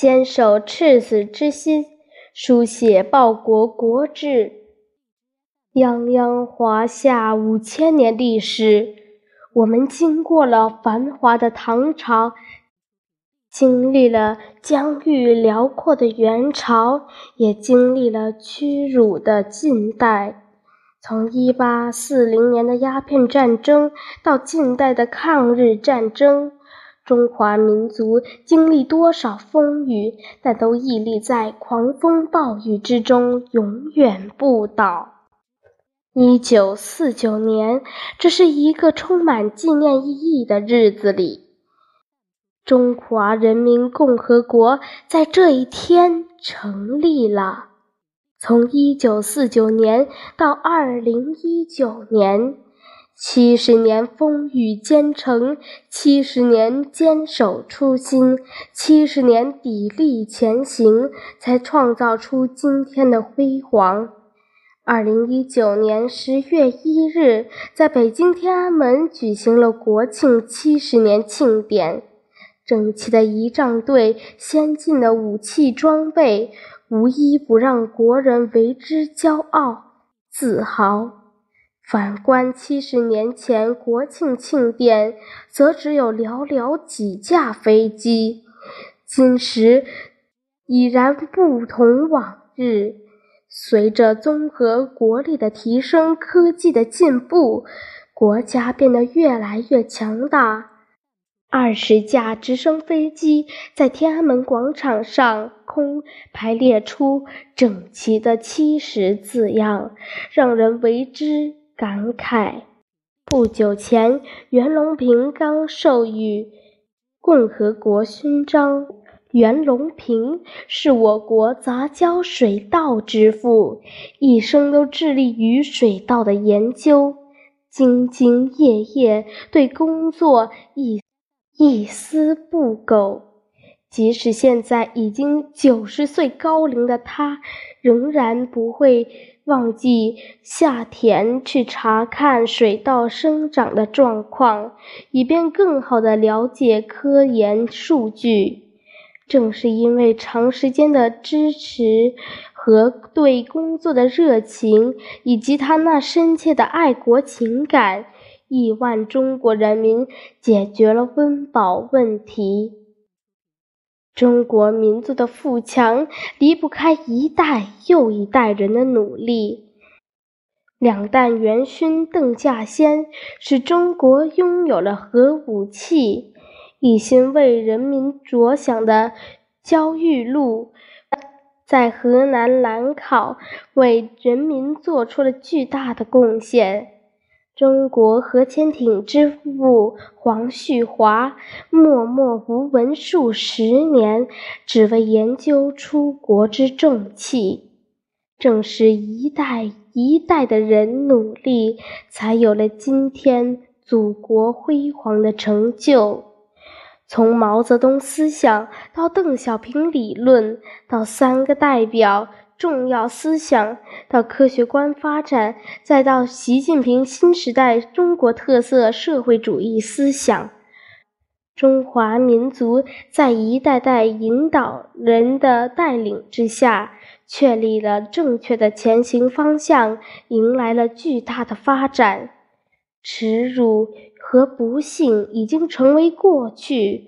坚守赤子之心，书写报国国志。泱泱华夏五千年历史，我们经过了繁华的唐朝，经历了疆域辽阔的元朝，也经历了屈辱的近代。从一八四零年的鸦片战争到近代的抗日战争，中华民族经历多少风雨，但都屹立在狂风暴雨之中，永远不倒。一九四九年，这是一个充满纪念意义的日子里，中华人民共和国在这一天成立了。从一九四九年到二零一九年，七十年风雨兼程，七十年坚守初心，七十年砥砺前行，才创造出今天的辉煌。二零一九年十月一日，在北京天安门举行了国庆七十年庆典，整齐的仪仗队，先进的武器装备。无一不让国人为之骄傲、自豪。反观七十年前国庆庆典，则只有寥寥几架飞机。今时已然不同往日。随着综合国力的提升，科技的进步，国家变得越来越强大。二十架直升飞机在天安门广场上空排列出整齐的七十字样，让人为之感慨。不久前，袁隆平刚授予共和国勋章。袁隆平是我国杂交水稻之父，一生都致力于水稻的研究，兢兢业业，对工作一。一丝不苟，即使现在已经九十岁高龄的他，仍然不会忘记下田去查看水稻生长的状况，以便更好地了解科研数据。正是因为长时间的支持和对工作的热情，以及他那深切的爱国情感。亿万中国人民解决了温饱问题。中国民族的富强离不开一代又一代人的努力。两弹元勋邓稼先使中国拥有了核武器，一心为人民着想的焦裕禄在河南兰考为人民做出了巨大的贡献。中国核潜艇之父黄旭华默默无闻数十年，只为研究出国之重器。正是一代一代的人努力，才有了今天祖国辉煌的成就。从毛泽东思想到邓小平理论，到三个代表。重要思想到科学观发展，再到习近平新时代中国特色社会主义思想，中华民族在一代代引导人的带领之下，确立了正确的前行方向，迎来了巨大的发展。耻辱和不幸已经成为过去。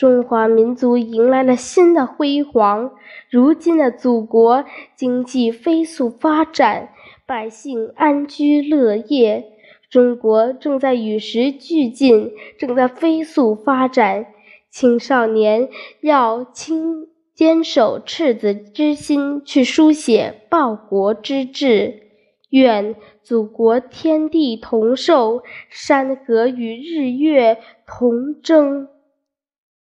中华民族迎来了新的辉煌，如今的祖国经济飞速发展，百姓安居乐业，中国正在与时俱进，正在飞速发展。青少年要亲坚守赤子之心，去书写报国之志。愿祖国天地同寿，山河与日月同争。